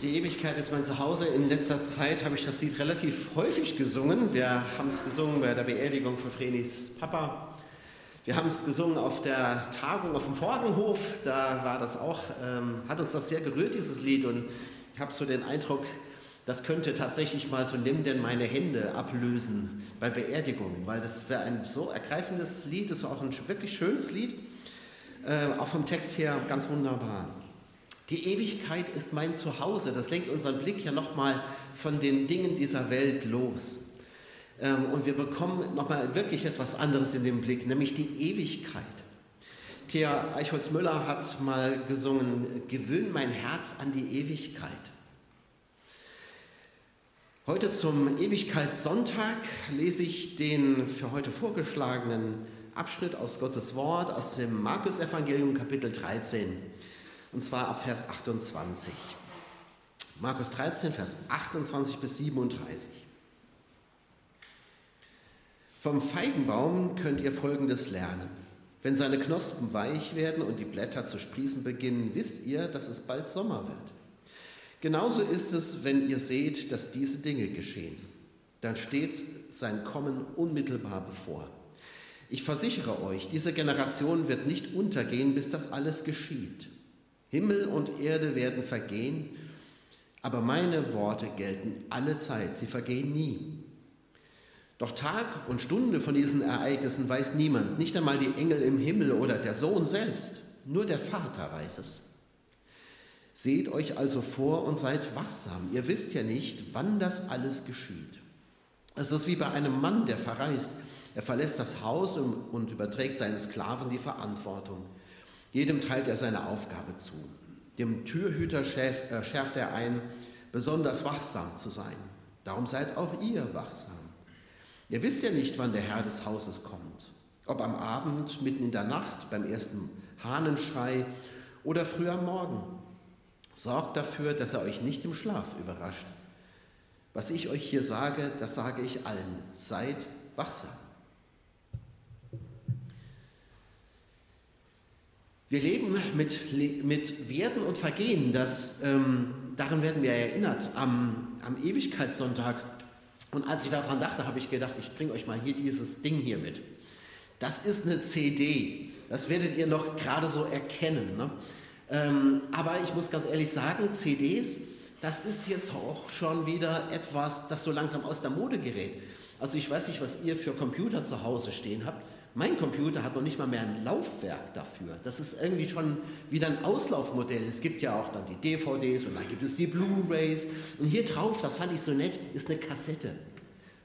Die Ewigkeit ist mein Zuhause. In letzter Zeit habe ich das Lied relativ häufig gesungen. Wir haben es gesungen bei der Beerdigung von Vrenis Papa. Wir haben es gesungen auf der Tagung auf dem Vordenhof. Da war das auch, ähm, hat uns das sehr gerührt, dieses Lied. Und ich habe so den Eindruck, das könnte tatsächlich mal so Nimm denn meine Hände ablösen bei Beerdigungen, weil das wäre ein so ergreifendes Lied, das ist auch ein wirklich schönes Lied, äh, auch vom Text her ganz wunderbar. Die Ewigkeit ist mein Zuhause. Das lenkt unseren Blick ja nochmal von den Dingen dieser Welt los. Ähm, und wir bekommen nochmal wirklich etwas anderes in den Blick, nämlich die Ewigkeit. Thea Eichholz-Müller hat mal gesungen, gewöhn mein Herz an die Ewigkeit. Heute zum Ewigkeitssonntag lese ich den für heute vorgeschlagenen Abschnitt aus Gottes Wort aus dem Markus-Evangelium, Kapitel 13 und zwar ab Vers 28. Markus 13, Vers 28 bis 37. Vom Feigenbaum könnt ihr Folgendes lernen. Wenn seine Knospen weich werden und die Blätter zu sprießen beginnen, wisst ihr, dass es bald Sommer wird. Genauso ist es, wenn ihr seht, dass diese Dinge geschehen. Dann steht sein Kommen unmittelbar bevor. Ich versichere euch, diese Generation wird nicht untergehen, bis das alles geschieht. Himmel und Erde werden vergehen, aber meine Worte gelten alle Zeit, sie vergehen nie. Doch Tag und Stunde von diesen Ereignissen weiß niemand, nicht einmal die Engel im Himmel oder der Sohn selbst, nur der Vater weiß es. Seht euch also vor und seid wachsam. Ihr wisst ja nicht, wann das alles geschieht. Es ist wie bei einem Mann, der verreist. Er verlässt das Haus und überträgt seinen Sklaven die Verantwortung. Jedem teilt er seine Aufgabe zu. Dem Türhüter äh, schärft er ein, besonders wachsam zu sein. Darum seid auch ihr wachsam. Ihr wisst ja nicht, wann der Herr des Hauses kommt. Ob am Abend, mitten in der Nacht, beim ersten Hahnenschrei oder früh am Morgen. Sorgt dafür, dass er euch nicht im Schlaf überrascht. Was ich euch hier sage, das sage ich allen. Seid wachsam. Wir leben mit, mit Werden und Vergehen. Das, ähm, daran werden wir erinnert am, am Ewigkeitssonntag. Und als ich daran dachte, habe ich gedacht, ich bringe euch mal hier dieses Ding hier mit. Das ist eine CD. Das werdet ihr noch gerade so erkennen. Ne? Ähm, aber ich muss ganz ehrlich sagen, CDs, das ist jetzt auch schon wieder etwas, das so langsam aus der Mode gerät. Also ich weiß nicht, was ihr für Computer zu Hause stehen habt. Mein Computer hat noch nicht mal mehr ein Laufwerk dafür. Das ist irgendwie schon wieder ein Auslaufmodell. Es gibt ja auch dann die DVDs und dann gibt es die Blu-rays. Und hier drauf, das fand ich so nett, ist eine Kassette.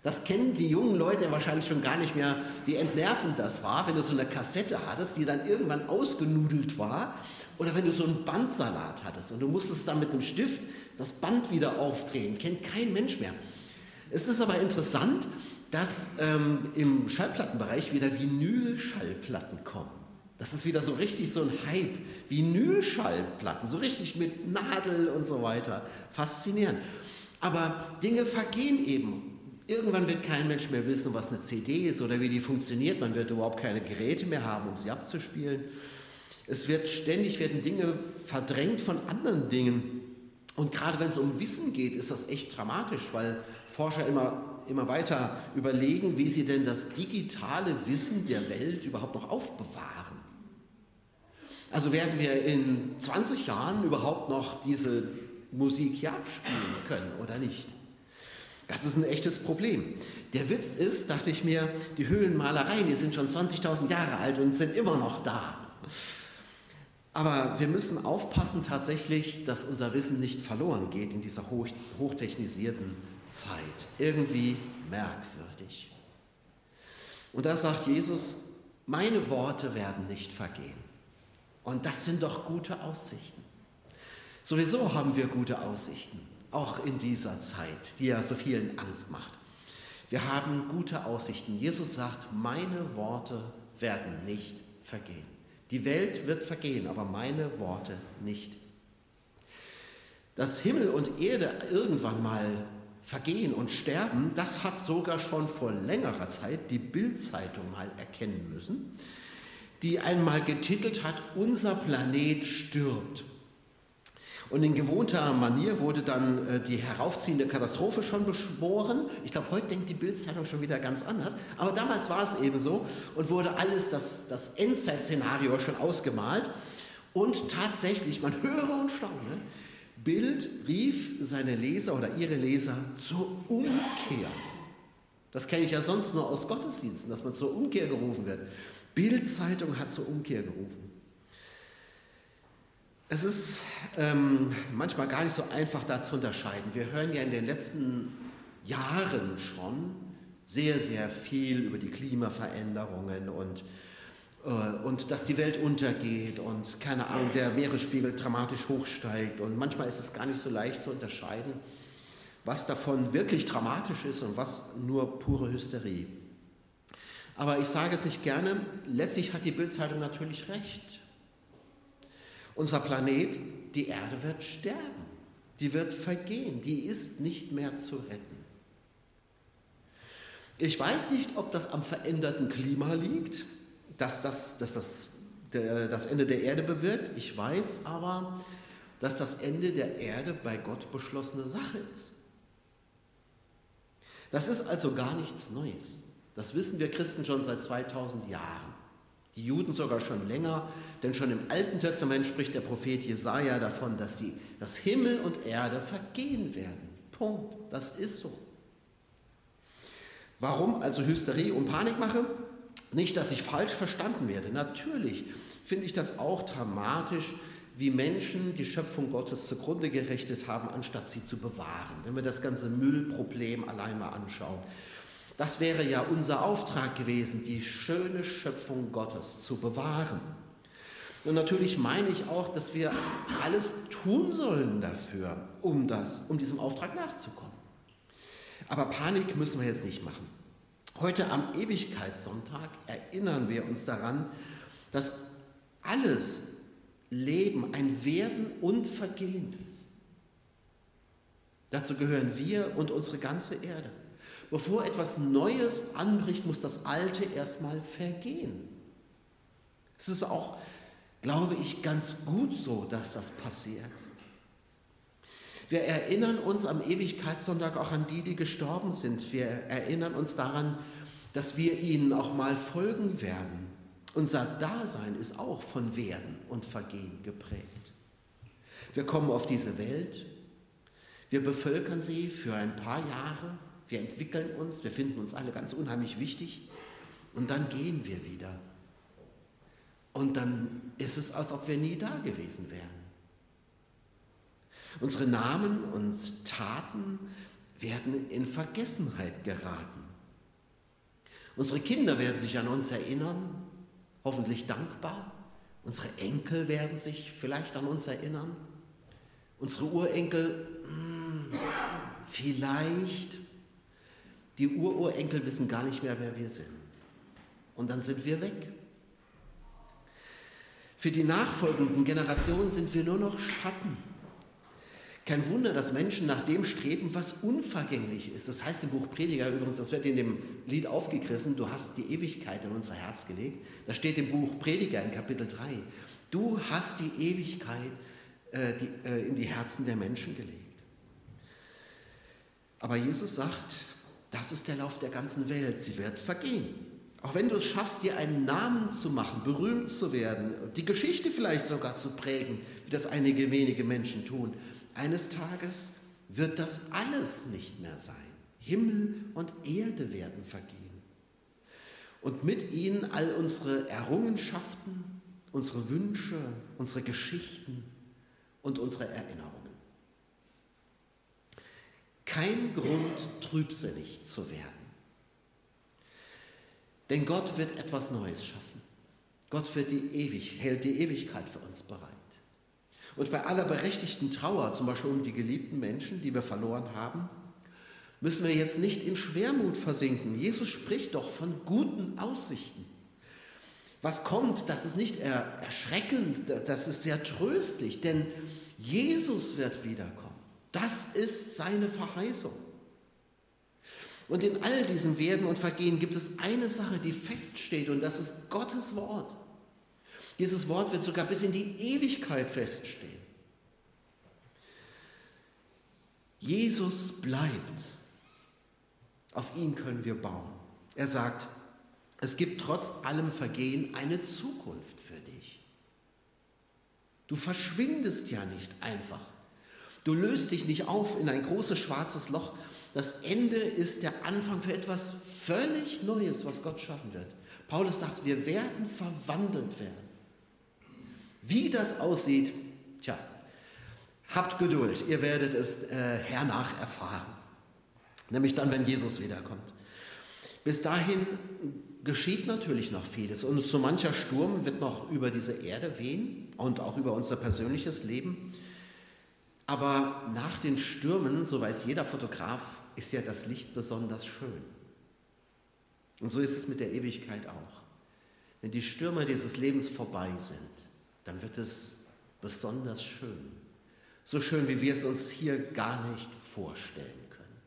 Das kennen die jungen Leute wahrscheinlich schon gar nicht mehr, wie entnervend das war, wenn du so eine Kassette hattest, die dann irgendwann ausgenudelt war. Oder wenn du so einen Bandsalat hattest und du musstest dann mit einem Stift das Band wieder aufdrehen. Kennt kein Mensch mehr. Es ist aber interessant, dass ähm, im Schallplattenbereich wieder Vinylschallplatten kommen. Das ist wieder so richtig so ein Hype. Vinylschallplatten, so richtig mit Nadel und so weiter. Faszinierend. Aber Dinge vergehen eben. Irgendwann wird kein Mensch mehr wissen, was eine CD ist oder wie die funktioniert. Man wird überhaupt keine Geräte mehr haben, um sie abzuspielen. Es wird ständig werden Dinge verdrängt von anderen Dingen. Und gerade wenn es um Wissen geht, ist das echt dramatisch, weil Forscher immer immer weiter überlegen, wie sie denn das digitale Wissen der Welt überhaupt noch aufbewahren. Also werden wir in 20 Jahren überhaupt noch diese Musik hier abspielen können oder nicht? Das ist ein echtes Problem. Der Witz ist, dachte ich mir, die Höhlenmalereien, die sind schon 20.000 Jahre alt und sind immer noch da. Aber wir müssen aufpassen tatsächlich, dass unser Wissen nicht verloren geht in dieser hoch, hochtechnisierten Zeit. Irgendwie merkwürdig. Und da sagt Jesus, meine Worte werden nicht vergehen. Und das sind doch gute Aussichten. Sowieso haben wir gute Aussichten, auch in dieser Zeit, die ja so vielen Angst macht. Wir haben gute Aussichten. Jesus sagt, meine Worte werden nicht vergehen. Die Welt wird vergehen, aber meine Worte nicht. Dass Himmel und Erde irgendwann mal vergehen und sterben, das hat sogar schon vor längerer Zeit die Bildzeitung mal erkennen müssen, die einmal getitelt hat, unser Planet stirbt. Und in gewohnter Manier wurde dann äh, die heraufziehende Katastrophe schon beschworen. Ich glaube, heute denkt die Bildzeitung schon wieder ganz anders. Aber damals war es eben so und wurde alles, das, das Endzeitszenario schon ausgemalt. Und tatsächlich, man höre und staune, Bild rief seine Leser oder ihre Leser zur Umkehr. Das kenne ich ja sonst nur aus Gottesdiensten, dass man zur Umkehr gerufen wird. Bildzeitung hat zur Umkehr gerufen. Es ist ähm, manchmal gar nicht so einfach, da zu unterscheiden. Wir hören ja in den letzten Jahren schon sehr, sehr viel über die Klimaveränderungen und, äh, und dass die Welt untergeht und keine Ahnung, der Meeresspiegel dramatisch hochsteigt. Und manchmal ist es gar nicht so leicht zu unterscheiden, was davon wirklich dramatisch ist und was nur pure Hysterie. Aber ich sage es nicht gerne, letztlich hat die Bildzeitung natürlich recht. Unser Planet, die Erde wird sterben, die wird vergehen, die ist nicht mehr zu retten. Ich weiß nicht, ob das am veränderten Klima liegt, dass das, dass das das Ende der Erde bewirkt. Ich weiß aber, dass das Ende der Erde bei Gott beschlossene Sache ist. Das ist also gar nichts Neues. Das wissen wir Christen schon seit 2000 Jahren. Die Juden sogar schon länger, denn schon im Alten Testament spricht der Prophet Jesaja davon, dass, die, dass Himmel und Erde vergehen werden. Punkt. Das ist so. Warum also Hysterie und Panik mache? Nicht, dass ich falsch verstanden werde. Natürlich finde ich das auch dramatisch, wie Menschen die Schöpfung Gottes zugrunde gerichtet haben, anstatt sie zu bewahren. Wenn wir das ganze Müllproblem allein mal anschauen. Das wäre ja unser Auftrag gewesen, die schöne Schöpfung Gottes zu bewahren. Und natürlich meine ich auch, dass wir alles tun sollen dafür, um, das, um diesem Auftrag nachzukommen. Aber Panik müssen wir jetzt nicht machen. Heute am Ewigkeitssonntag erinnern wir uns daran, dass alles Leben ein Werden und Vergehen ist. Dazu gehören wir und unsere ganze Erde. Bevor etwas Neues anbricht, muss das Alte erstmal vergehen. Es ist auch, glaube ich, ganz gut so, dass das passiert. Wir erinnern uns am Ewigkeitssonntag auch an die, die gestorben sind. Wir erinnern uns daran, dass wir ihnen auch mal folgen werden. Unser Dasein ist auch von Werden und Vergehen geprägt. Wir kommen auf diese Welt, wir bevölkern sie für ein paar Jahre, wir entwickeln uns, wir finden uns alle ganz unheimlich wichtig und dann gehen wir wieder. Und dann ist es, als ob wir nie da gewesen wären. Unsere Namen und Taten werden in Vergessenheit geraten. Unsere Kinder werden sich an uns erinnern, hoffentlich dankbar. Unsere Enkel werden sich vielleicht an uns erinnern. Unsere Urenkel, hm, vielleicht. Die Ururenkel wissen gar nicht mehr, wer wir sind. Und dann sind wir weg. Für die nachfolgenden Generationen sind wir nur noch Schatten. Kein Wunder, dass Menschen nach dem streben, was unvergänglich ist. Das heißt im Buch Prediger übrigens, das wird in dem Lied aufgegriffen, du hast die Ewigkeit in unser Herz gelegt. Das steht im Buch Prediger in Kapitel 3. Du hast die Ewigkeit äh, die, äh, in die Herzen der Menschen gelegt. Aber Jesus sagt, das ist der Lauf der ganzen Welt. Sie wird vergehen. Auch wenn du es schaffst, dir einen Namen zu machen, berühmt zu werden, die Geschichte vielleicht sogar zu prägen, wie das einige wenige Menschen tun, eines Tages wird das alles nicht mehr sein. Himmel und Erde werden vergehen. Und mit ihnen all unsere Errungenschaften, unsere Wünsche, unsere Geschichten und unsere Erinnerungen kein Grund, trübsinnig zu werden. Denn Gott wird etwas Neues schaffen. Gott wird die ewig, hält die Ewigkeit für uns bereit. Und bei aller berechtigten Trauer, zum Beispiel um die geliebten Menschen, die wir verloren haben, müssen wir jetzt nicht in Schwermut versinken. Jesus spricht doch von guten Aussichten. Was kommt, das ist nicht erschreckend, das ist sehr tröstlich, denn Jesus wird wiederkommen. Das ist seine Verheißung. Und in all diesem Werden und Vergehen gibt es eine Sache, die feststeht, und das ist Gottes Wort. Dieses Wort wird sogar bis in die Ewigkeit feststehen. Jesus bleibt. Auf ihn können wir bauen. Er sagt, es gibt trotz allem Vergehen eine Zukunft für dich. Du verschwindest ja nicht einfach. Du löst dich nicht auf in ein großes schwarzes Loch. Das Ende ist der Anfang für etwas völlig Neues, was Gott schaffen wird. Paulus sagt, wir werden verwandelt werden. Wie das aussieht, tja, habt Geduld, ihr werdet es äh, hernach erfahren. Nämlich dann, wenn Jesus wiederkommt. Bis dahin geschieht natürlich noch vieles und so mancher Sturm wird noch über diese Erde wehen und auch über unser persönliches Leben. Aber nach den Stürmen, so weiß jeder Fotograf, ist ja das Licht besonders schön. Und so ist es mit der Ewigkeit auch. Wenn die Stürme dieses Lebens vorbei sind, dann wird es besonders schön. So schön, wie wir es uns hier gar nicht vorstellen können.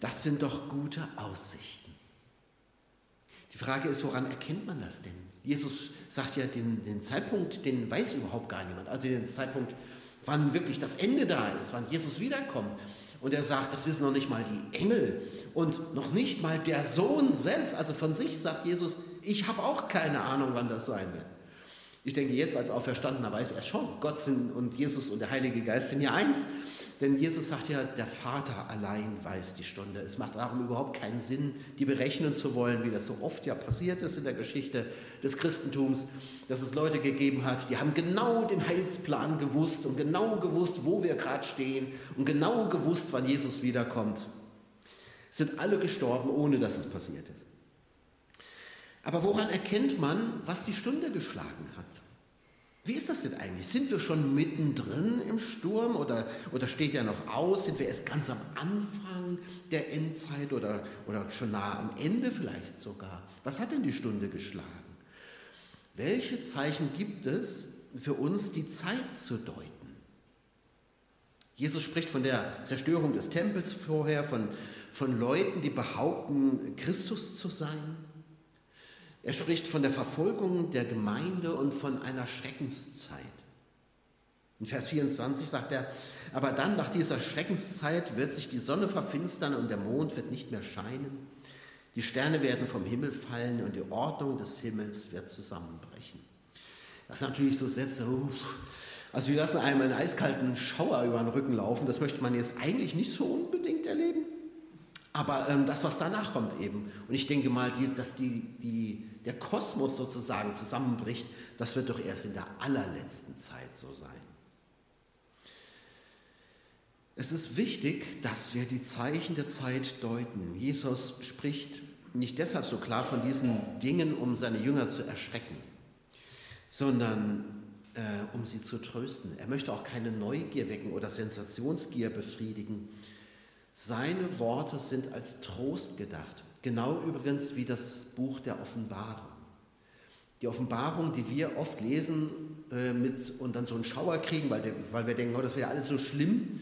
Das sind doch gute Aussichten. Die Frage ist, woran erkennt man das denn? Jesus sagt ja, den, den Zeitpunkt, den weiß überhaupt gar niemand. Also den Zeitpunkt, wann wirklich das Ende da ist, wann Jesus wiederkommt. Und er sagt, das wissen noch nicht mal die Engel und noch nicht mal der Sohn selbst. Also von sich sagt Jesus, ich habe auch keine Ahnung, wann das sein wird. Ich denke, jetzt als Auferstandener weiß er schon, Gott sind und Jesus und der Heilige Geist sind ja eins. Denn Jesus sagt ja, der Vater allein weiß die Stunde. Es macht darum überhaupt keinen Sinn, die berechnen zu wollen, wie das so oft ja passiert ist in der Geschichte des Christentums, dass es Leute gegeben hat, die haben genau den Heilsplan gewusst und genau gewusst, wo wir gerade stehen und genau gewusst, wann Jesus wiederkommt. Sind alle gestorben, ohne dass es passiert ist. Aber woran erkennt man, was die Stunde geschlagen hat? Wie ist das denn eigentlich? Sind wir schon mittendrin im Sturm oder, oder steht er noch aus? Sind wir erst ganz am Anfang der Endzeit oder, oder schon nah am Ende vielleicht sogar? Was hat denn die Stunde geschlagen? Welche Zeichen gibt es für uns, die Zeit zu deuten? Jesus spricht von der Zerstörung des Tempels vorher, von, von Leuten, die behaupten, Christus zu sein. Er spricht von der Verfolgung der Gemeinde und von einer Schreckenszeit. In Vers 24 sagt er, aber dann nach dieser Schreckenszeit wird sich die Sonne verfinstern und der Mond wird nicht mehr scheinen. Die Sterne werden vom Himmel fallen und die Ordnung des Himmels wird zusammenbrechen. Das sind natürlich so Sätze, also die lassen einem einen eiskalten Schauer über den Rücken laufen. Das möchte man jetzt eigentlich nicht so unbedingt erleben. Aber ähm, das, was danach kommt eben. Und ich denke mal, die, dass die, die der Kosmos sozusagen zusammenbricht, das wird doch erst in der allerletzten Zeit so sein. Es ist wichtig, dass wir die Zeichen der Zeit deuten. Jesus spricht nicht deshalb so klar von diesen Dingen, um seine Jünger zu erschrecken, sondern äh, um sie zu trösten. Er möchte auch keine Neugier wecken oder Sensationsgier befriedigen. Seine Worte sind als Trost gedacht. Genau übrigens wie das Buch der Offenbarung. Die Offenbarung, die wir oft lesen äh, mit, und dann so einen Schauer kriegen, weil, weil wir denken, oh, das wäre alles so schlimm.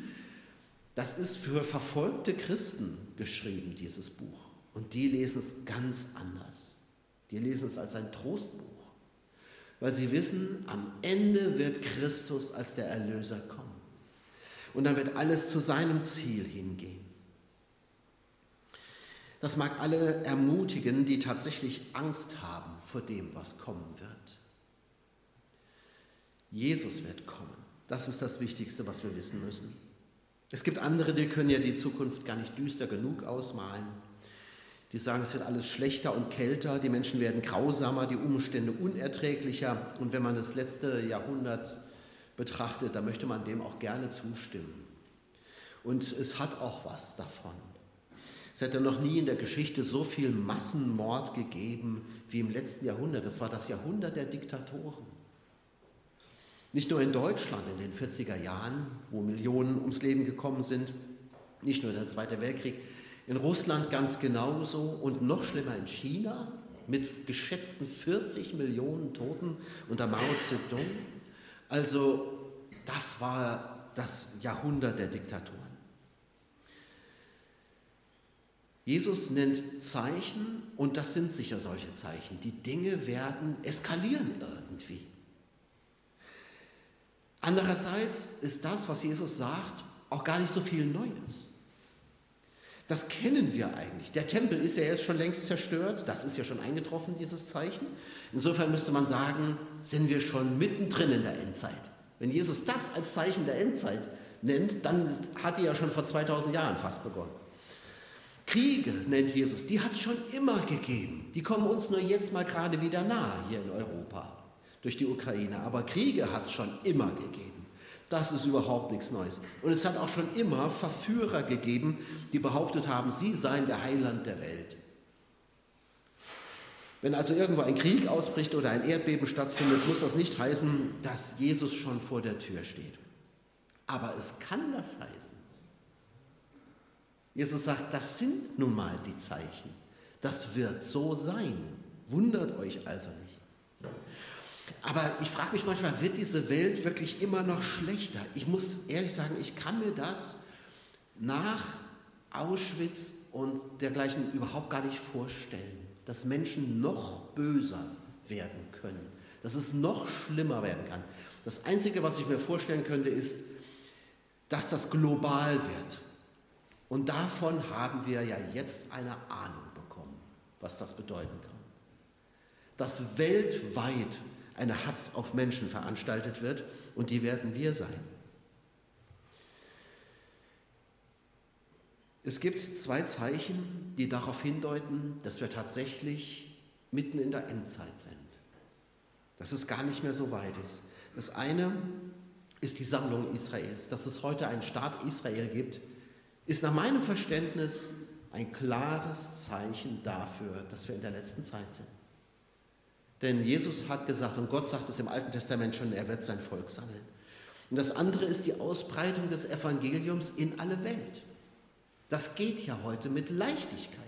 Das ist für verfolgte Christen geschrieben, dieses Buch. Und die lesen es ganz anders. Die lesen es als ein Trostbuch, weil sie wissen, am Ende wird Christus als der Erlöser kommen. Und dann wird alles zu seinem Ziel hingehen. Das mag alle ermutigen, die tatsächlich Angst haben vor dem, was kommen wird. Jesus wird kommen. Das ist das Wichtigste, was wir wissen müssen. Es gibt andere, die können ja die Zukunft gar nicht düster genug ausmalen. Die sagen, es wird alles schlechter und kälter, die Menschen werden grausamer, die Umstände unerträglicher. Und wenn man das letzte Jahrhundert betrachtet, dann möchte man dem auch gerne zustimmen. Und es hat auch was davon. Es hätte noch nie in der Geschichte so viel Massenmord gegeben wie im letzten Jahrhundert. Das war das Jahrhundert der Diktatoren. Nicht nur in Deutschland in den 40er Jahren, wo Millionen ums Leben gekommen sind, nicht nur der Zweite Weltkrieg, in Russland ganz genauso und noch schlimmer in China mit geschätzten 40 Millionen Toten unter Mao Zedong. Also das war das Jahrhundert der Diktatoren. Jesus nennt Zeichen und das sind sicher solche Zeichen. Die Dinge werden eskalieren irgendwie. Andererseits ist das, was Jesus sagt, auch gar nicht so viel Neues. Das kennen wir eigentlich. Der Tempel ist ja jetzt schon längst zerstört, das ist ja schon eingetroffen, dieses Zeichen. Insofern müsste man sagen, sind wir schon mittendrin in der Endzeit. Wenn Jesus das als Zeichen der Endzeit nennt, dann hat die ja schon vor 2000 Jahren fast begonnen. Kriege nennt Jesus, die hat es schon immer gegeben. Die kommen uns nur jetzt mal gerade wieder nahe hier in Europa durch die Ukraine. Aber Kriege hat es schon immer gegeben. Das ist überhaupt nichts Neues. Und es hat auch schon immer Verführer gegeben, die behauptet haben, sie seien der Heiland der Welt. Wenn also irgendwo ein Krieg ausbricht oder ein Erdbeben stattfindet, muss das nicht heißen, dass Jesus schon vor der Tür steht. Aber es kann das heißen. Jesus sagt, das sind nun mal die Zeichen. Das wird so sein. Wundert euch also nicht. Aber ich frage mich manchmal, wird diese Welt wirklich immer noch schlechter? Ich muss ehrlich sagen, ich kann mir das nach Auschwitz und dergleichen überhaupt gar nicht vorstellen, dass Menschen noch böser werden können, dass es noch schlimmer werden kann. Das Einzige, was ich mir vorstellen könnte, ist, dass das global wird. Und davon haben wir ja jetzt eine Ahnung bekommen, was das bedeuten kann. Dass weltweit eine Hatz auf Menschen veranstaltet wird und die werden wir sein. Es gibt zwei Zeichen, die darauf hindeuten, dass wir tatsächlich mitten in der Endzeit sind. Dass es gar nicht mehr so weit ist. Das eine ist die Sammlung Israels. Dass es heute einen Staat Israel gibt, ist nach meinem Verständnis ein klares Zeichen dafür, dass wir in der letzten Zeit sind. Denn Jesus hat gesagt, und Gott sagt es im Alten Testament schon, er wird sein Volk sammeln. Und das andere ist die Ausbreitung des Evangeliums in alle Welt. Das geht ja heute mit Leichtigkeit,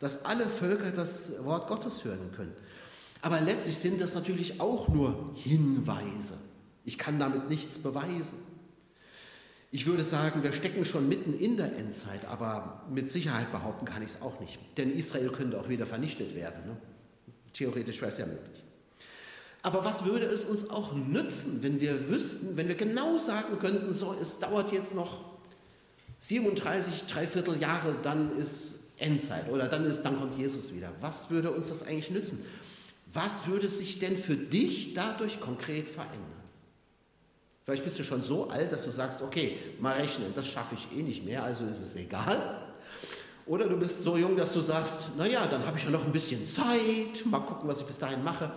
dass alle Völker das Wort Gottes hören können. Aber letztlich sind das natürlich auch nur Hinweise. Ich kann damit nichts beweisen. Ich würde sagen, wir stecken schon mitten in der Endzeit, aber mit Sicherheit behaupten kann ich es auch nicht. Denn Israel könnte auch wieder vernichtet werden. Ne? Theoretisch wäre es ja möglich. Aber was würde es uns auch nützen, wenn wir wüssten, wenn wir genau sagen könnten, so, es dauert jetzt noch 37, dreiviertel Jahre, dann ist Endzeit oder dann, ist, dann kommt Jesus wieder. Was würde uns das eigentlich nützen? Was würde sich denn für dich dadurch konkret verändern? Vielleicht bist du schon so alt, dass du sagst, okay, mal rechnen, das schaffe ich eh nicht mehr, also ist es egal. Oder du bist so jung, dass du sagst, naja, dann habe ich ja noch ein bisschen Zeit, mal gucken, was ich bis dahin mache.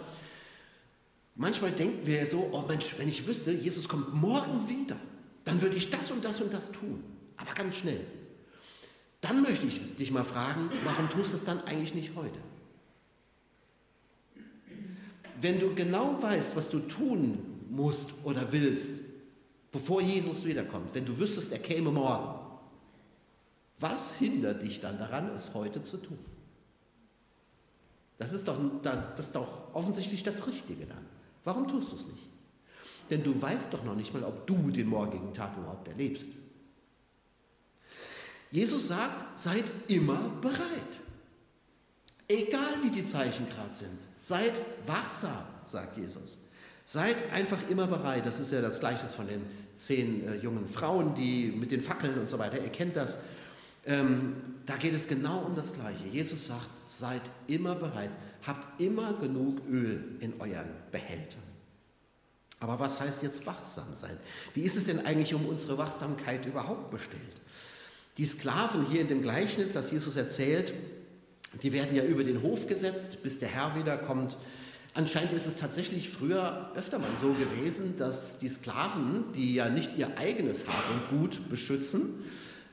Manchmal denken wir so, oh Mensch, wenn ich wüsste, Jesus kommt morgen wieder, dann würde ich das und das und das tun, aber ganz schnell. Dann möchte ich dich mal fragen, warum tust du es dann eigentlich nicht heute? Wenn du genau weißt, was du tun musst oder willst, bevor Jesus wiederkommt, wenn du wüsstest, er käme morgen, was hindert dich dann daran, es heute zu tun? Das ist doch, das ist doch offensichtlich das Richtige dann. Warum tust du es nicht? Denn du weißt doch noch nicht mal, ob du den morgigen Tag überhaupt erlebst. Jesus sagt, seid immer bereit. Egal wie die Zeichen gerade sind. Seid wachsam, sagt Jesus. Seid einfach immer bereit. Das ist ja das Gleiche von den zehn äh, jungen Frauen, die mit den Fackeln und so weiter. Ihr kennt das. Ähm, da geht es genau um das Gleiche. Jesus sagt, seid immer bereit, habt immer genug Öl in euren Behältern. Aber was heißt jetzt wachsam sein? Wie ist es denn eigentlich um unsere Wachsamkeit überhaupt bestellt? Die Sklaven hier in dem Gleichnis, das Jesus erzählt, die werden ja über den Hof gesetzt, bis der Herr wiederkommt. Anscheinend ist es tatsächlich früher öfter mal so gewesen, dass die Sklaven, die ja nicht ihr eigenes Hab und Gut beschützen,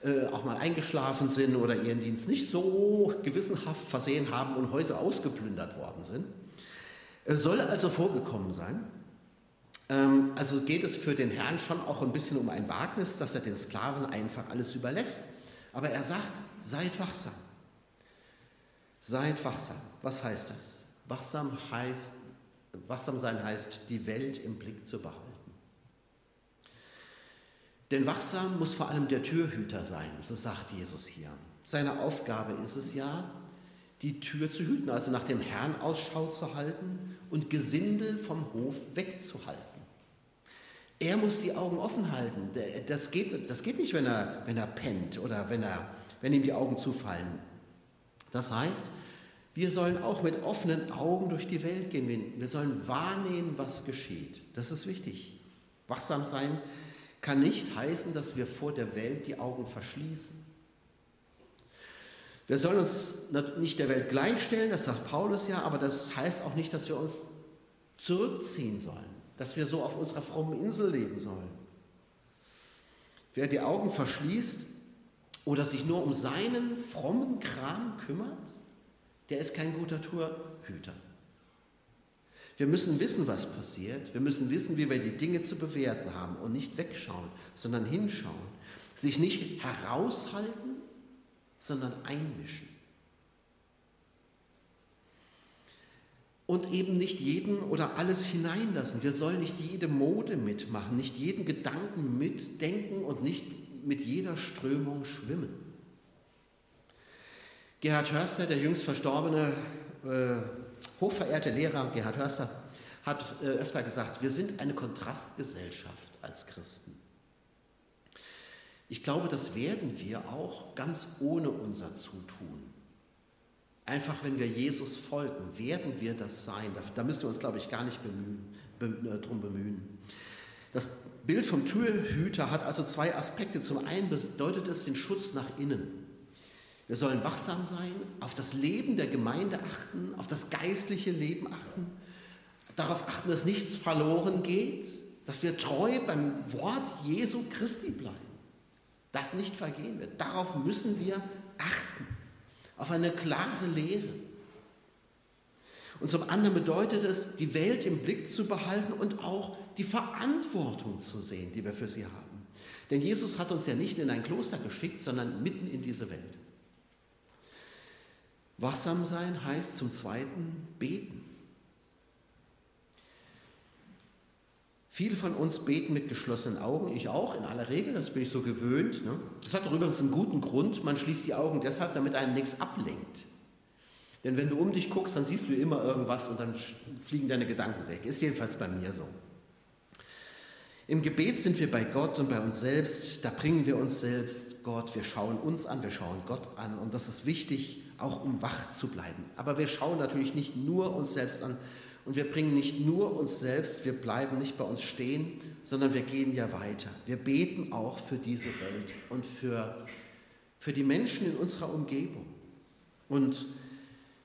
äh, auch mal eingeschlafen sind oder ihren Dienst nicht so gewissenhaft versehen haben und Häuser ausgeplündert worden sind. Äh, soll also vorgekommen sein. Ähm, also geht es für den Herrn schon auch ein bisschen um ein Wagnis, dass er den Sklaven einfach alles überlässt. Aber er sagt, seid wachsam. Seid wachsam. Was heißt das? Wachsam heißt, wachsam sein heißt, die Welt im Blick zu behalten. Denn wachsam muss vor allem der Türhüter sein, so sagt Jesus hier. Seine Aufgabe ist es ja, die Tür zu hüten, also nach dem Herrn Ausschau zu halten und Gesindel vom Hof wegzuhalten. Er muss die Augen offen halten. Das geht, das geht nicht, wenn er, wenn er pennt oder wenn, er, wenn ihm die Augen zufallen. Das heißt, wir sollen auch mit offenen Augen durch die Welt gehen. Wir sollen wahrnehmen, was geschieht. Das ist wichtig. Wachsam sein kann nicht heißen, dass wir vor der Welt die Augen verschließen. Wir sollen uns nicht der Welt gleichstellen, das sagt Paulus ja, aber das heißt auch nicht, dass wir uns zurückziehen sollen, dass wir so auf unserer frommen Insel leben sollen. Wer die Augen verschließt oder sich nur um seinen frommen Kram kümmert, der ist kein guter Tourhüter. Wir müssen wissen, was passiert. Wir müssen wissen, wie wir die Dinge zu bewerten haben und nicht wegschauen, sondern hinschauen. Sich nicht heraushalten, sondern einmischen. Und eben nicht jeden oder alles hineinlassen. Wir sollen nicht jede Mode mitmachen, nicht jeden Gedanken mitdenken und nicht mit jeder Strömung schwimmen. Gerhard Hörster, der jüngst verstorbene, äh, hochverehrte Lehrer Gerhard Hörster, hat äh, öfter gesagt, wir sind eine Kontrastgesellschaft als Christen. Ich glaube, das werden wir auch ganz ohne unser Zutun. Einfach, wenn wir Jesus folgen, werden wir das sein. Da, müssen wir uns, glaube ich, gar nicht bemühen, äh, drum bemühen. Das Bild vom Türhüter hat also zwei Aspekte. Zum einen bedeutet es den Schutz nach innen. Wir sollen wachsam sein, auf das Leben der Gemeinde achten, auf das geistliche Leben achten, darauf achten, dass nichts verloren geht, dass wir treu beim Wort Jesu Christi bleiben das nicht vergehen wird. Darauf müssen wir achten, auf eine klare Lehre. Und zum anderen bedeutet es, die Welt im Blick zu behalten und auch die Verantwortung zu sehen, die wir für sie haben. Denn Jesus hat uns ja nicht in ein Kloster geschickt, sondern mitten in diese Welt. Wachsam sein heißt zum Zweiten beten. Viele von uns beten mit geschlossenen Augen, ich auch in aller Regel, das bin ich so gewöhnt. Ne? Das hat doch übrigens einen guten Grund, man schließt die Augen deshalb, damit einem nichts ablenkt. Denn wenn du um dich guckst, dann siehst du immer irgendwas und dann fliegen deine Gedanken weg. Ist jedenfalls bei mir so. Im Gebet sind wir bei Gott und bei uns selbst, da bringen wir uns selbst Gott, wir schauen uns an, wir schauen Gott an und das ist wichtig, auch um wach zu bleiben. Aber wir schauen natürlich nicht nur uns selbst an, und wir bringen nicht nur uns selbst, wir bleiben nicht bei uns stehen, sondern wir gehen ja weiter. Wir beten auch für diese Welt und für, für die Menschen in unserer Umgebung. Und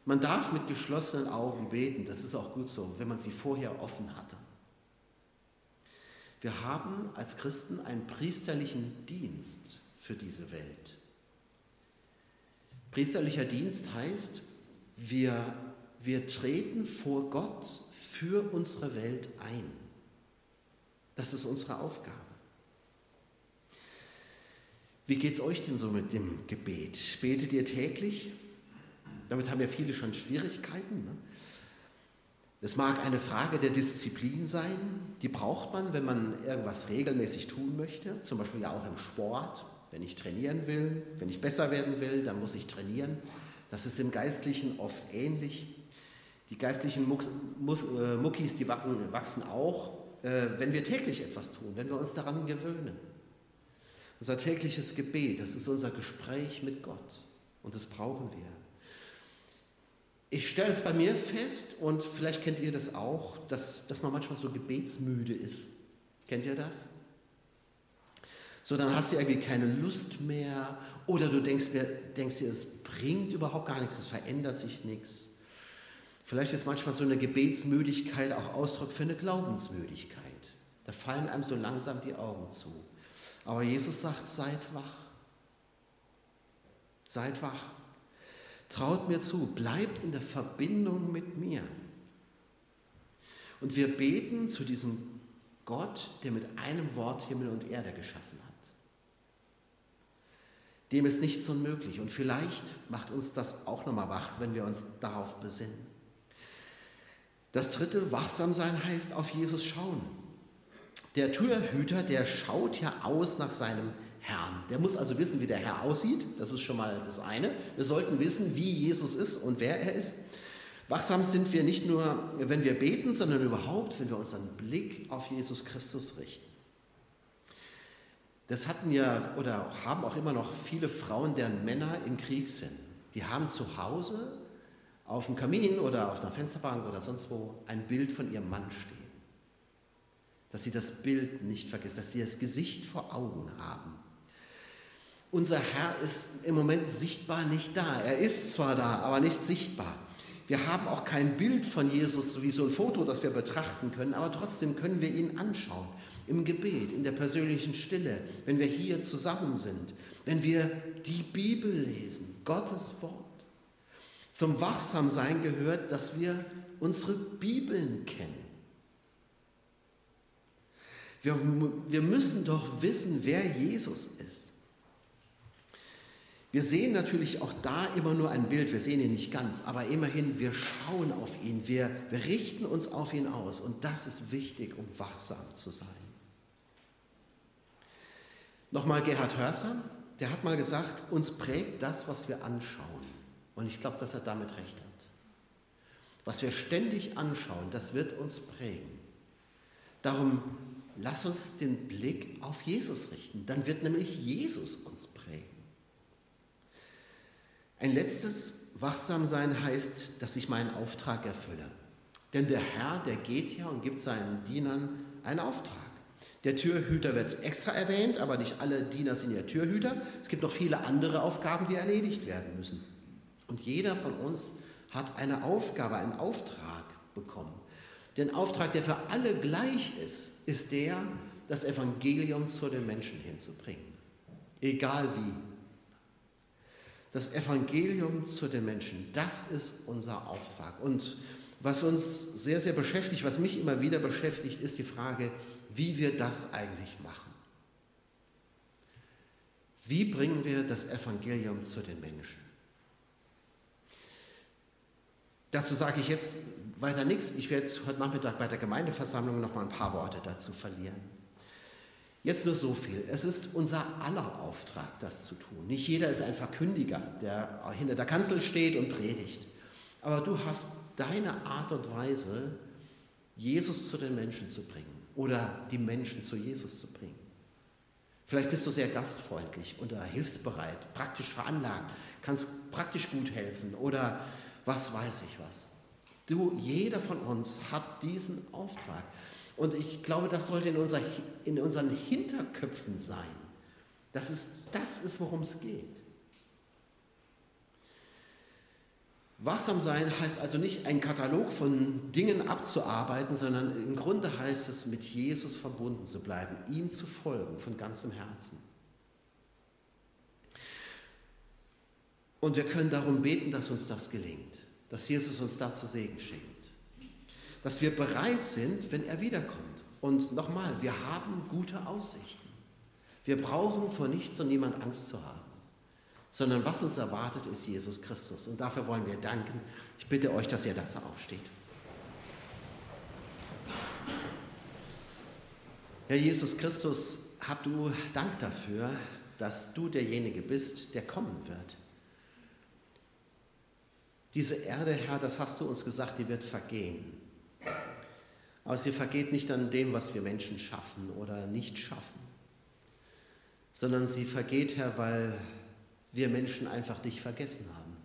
man darf mit geschlossenen Augen beten, das ist auch gut so, wenn man sie vorher offen hatte. Wir haben als Christen einen priesterlichen Dienst für diese Welt. Priesterlicher Dienst heißt, wir wir treten vor Gott für unsere Welt ein. Das ist unsere Aufgabe. Wie geht es euch denn so mit dem Gebet? Betet ihr täglich? Damit haben ja viele schon Schwierigkeiten. Ne? Es mag eine Frage der Disziplin sein, die braucht man, wenn man irgendwas regelmäßig tun möchte, zum Beispiel ja auch im Sport. Wenn ich trainieren will, wenn ich besser werden will, dann muss ich trainieren. Das ist im Geistlichen oft ähnlich. Die geistlichen äh, Muckis, die wachsen auch, äh, wenn wir täglich etwas tun, wenn wir uns daran gewöhnen. Unser tägliches Gebet, das ist unser Gespräch mit Gott und das brauchen wir. Ich stelle es bei mir fest und vielleicht kennt ihr das auch, dass, dass man manchmal so gebetsmüde ist. Kennt ihr das? So, dann hast du irgendwie keine Lust mehr oder du denkst, denkst dir, es bringt überhaupt gar nichts, es verändert sich nichts. Vielleicht ist manchmal so eine Gebetsmüdigkeit auch Ausdruck für eine Glaubensmüdigkeit. Da fallen einem so langsam die Augen zu. Aber Jesus sagt, seid wach. Seid wach. Traut mir zu, bleibt in der Verbindung mit mir. Und wir beten zu diesem Gott, der mit einem Wort Himmel und Erde geschaffen hat. Dem ist nichts unmöglich. Und vielleicht macht uns das auch nochmal wach, wenn wir uns darauf besinnen. Das dritte, wachsam sein heißt auf Jesus schauen. Der Türhüter, der schaut ja aus nach seinem Herrn. Der muss also wissen, wie der Herr aussieht. Das ist schon mal das eine. Wir sollten wissen, wie Jesus ist und wer er ist. Wachsam sind wir nicht nur, wenn wir beten, sondern überhaupt, wenn wir unseren Blick auf Jesus Christus richten. das hatten ja oder haben auch immer noch viele Frauen, deren Männer im Krieg sind. Die haben zu Hause auf dem Kamin oder auf einer Fensterbank oder sonst wo ein Bild von ihrem Mann stehen. Dass sie das Bild nicht vergessen, dass sie das Gesicht vor Augen haben. Unser Herr ist im Moment sichtbar nicht da. Er ist zwar da, aber nicht sichtbar. Wir haben auch kein Bild von Jesus wie so ein Foto, das wir betrachten können, aber trotzdem können wir ihn anschauen. Im Gebet, in der persönlichen Stille, wenn wir hier zusammen sind, wenn wir die Bibel lesen, Gottes Wort. Zum Wachsamsein gehört, dass wir unsere Bibeln kennen. Wir, wir müssen doch wissen, wer Jesus ist. Wir sehen natürlich auch da immer nur ein Bild, wir sehen ihn nicht ganz, aber immerhin, wir schauen auf ihn, wir, wir richten uns auf ihn aus und das ist wichtig, um wachsam zu sein. Nochmal Gerhard Hörser, der hat mal gesagt, uns prägt das, was wir anschauen. Und ich glaube, dass er damit recht hat. Was wir ständig anschauen, das wird uns prägen. Darum lass uns den Blick auf Jesus richten. Dann wird nämlich Jesus uns prägen. Ein letztes Wachsamsein heißt, dass ich meinen Auftrag erfülle. Denn der Herr, der geht ja und gibt seinen Dienern einen Auftrag. Der Türhüter wird extra erwähnt, aber nicht alle Diener sind ja Türhüter. Es gibt noch viele andere Aufgaben, die erledigt werden müssen. Und jeder von uns hat eine Aufgabe, einen Auftrag bekommen. Der Auftrag, der für alle gleich ist, ist der, das Evangelium zu den Menschen hinzubringen. Egal wie. Das Evangelium zu den Menschen, das ist unser Auftrag. Und was uns sehr, sehr beschäftigt, was mich immer wieder beschäftigt, ist die Frage, wie wir das eigentlich machen. Wie bringen wir das Evangelium zu den Menschen? Dazu sage ich jetzt weiter nichts. Ich werde heute Nachmittag bei der Gemeindeversammlung noch mal ein paar Worte dazu verlieren. Jetzt nur so viel. Es ist unser aller Auftrag, das zu tun. Nicht jeder ist ein Verkündiger, der hinter der Kanzel steht und predigt. Aber du hast deine Art und Weise, Jesus zu den Menschen zu bringen oder die Menschen zu Jesus zu bringen. Vielleicht bist du sehr gastfreundlich oder hilfsbereit, praktisch veranlagt, kannst praktisch gut helfen oder was weiß ich was. Du, jeder von uns hat diesen Auftrag. Und ich glaube, das sollte in, unser, in unseren Hinterköpfen sein. Das ist, das ist, worum es geht. Wachsam sein heißt also nicht, einen Katalog von Dingen abzuarbeiten, sondern im Grunde heißt es, mit Jesus verbunden zu bleiben, ihm zu folgen von ganzem Herzen. Und wir können darum beten, dass uns das gelingt, dass Jesus uns dazu Segen schenkt. Dass wir bereit sind, wenn er wiederkommt. Und nochmal, wir haben gute Aussichten. Wir brauchen vor nichts und niemand Angst zu haben, sondern was uns erwartet, ist Jesus Christus. Und dafür wollen wir danken. Ich bitte euch, dass ihr dazu aufsteht. Herr Jesus Christus, hab du Dank dafür, dass du derjenige bist, der kommen wird diese Erde, Herr, das hast du uns gesagt, die wird vergehen. Aber sie vergeht nicht an dem, was wir Menschen schaffen oder nicht schaffen, sondern sie vergeht, Herr, weil wir Menschen einfach dich vergessen haben.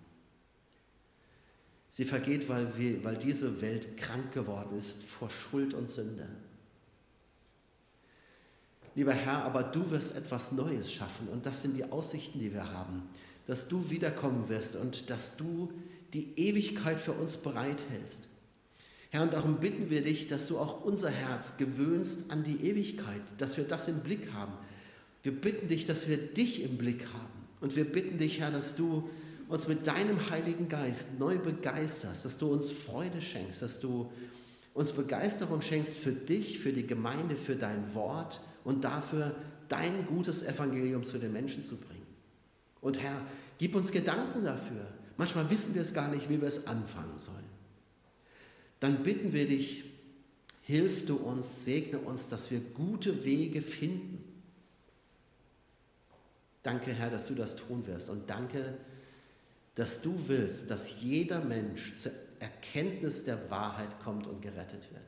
Sie vergeht, weil, wir, weil diese Welt krank geworden ist vor Schuld und Sünde. Lieber Herr, aber du wirst etwas Neues schaffen und das sind die Aussichten, die wir haben, dass du wiederkommen wirst und dass du die Ewigkeit für uns bereithältst. Herr, und darum bitten wir dich, dass du auch unser Herz gewöhnst an die Ewigkeit, dass wir das im Blick haben. Wir bitten dich, dass wir dich im Blick haben. Und wir bitten dich, Herr, dass du uns mit deinem Heiligen Geist neu begeisterst, dass du uns Freude schenkst, dass du uns Begeisterung schenkst für dich, für die Gemeinde, für dein Wort und dafür dein gutes Evangelium zu den Menschen zu bringen. Und Herr, gib uns Gedanken dafür, Manchmal wissen wir es gar nicht, wie wir es anfangen sollen. Dann bitten wir dich, hilf du uns, segne uns, dass wir gute Wege finden. Danke, Herr, dass du das tun wirst. Und danke, dass du willst, dass jeder Mensch zur Erkenntnis der Wahrheit kommt und gerettet wird.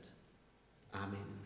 Amen.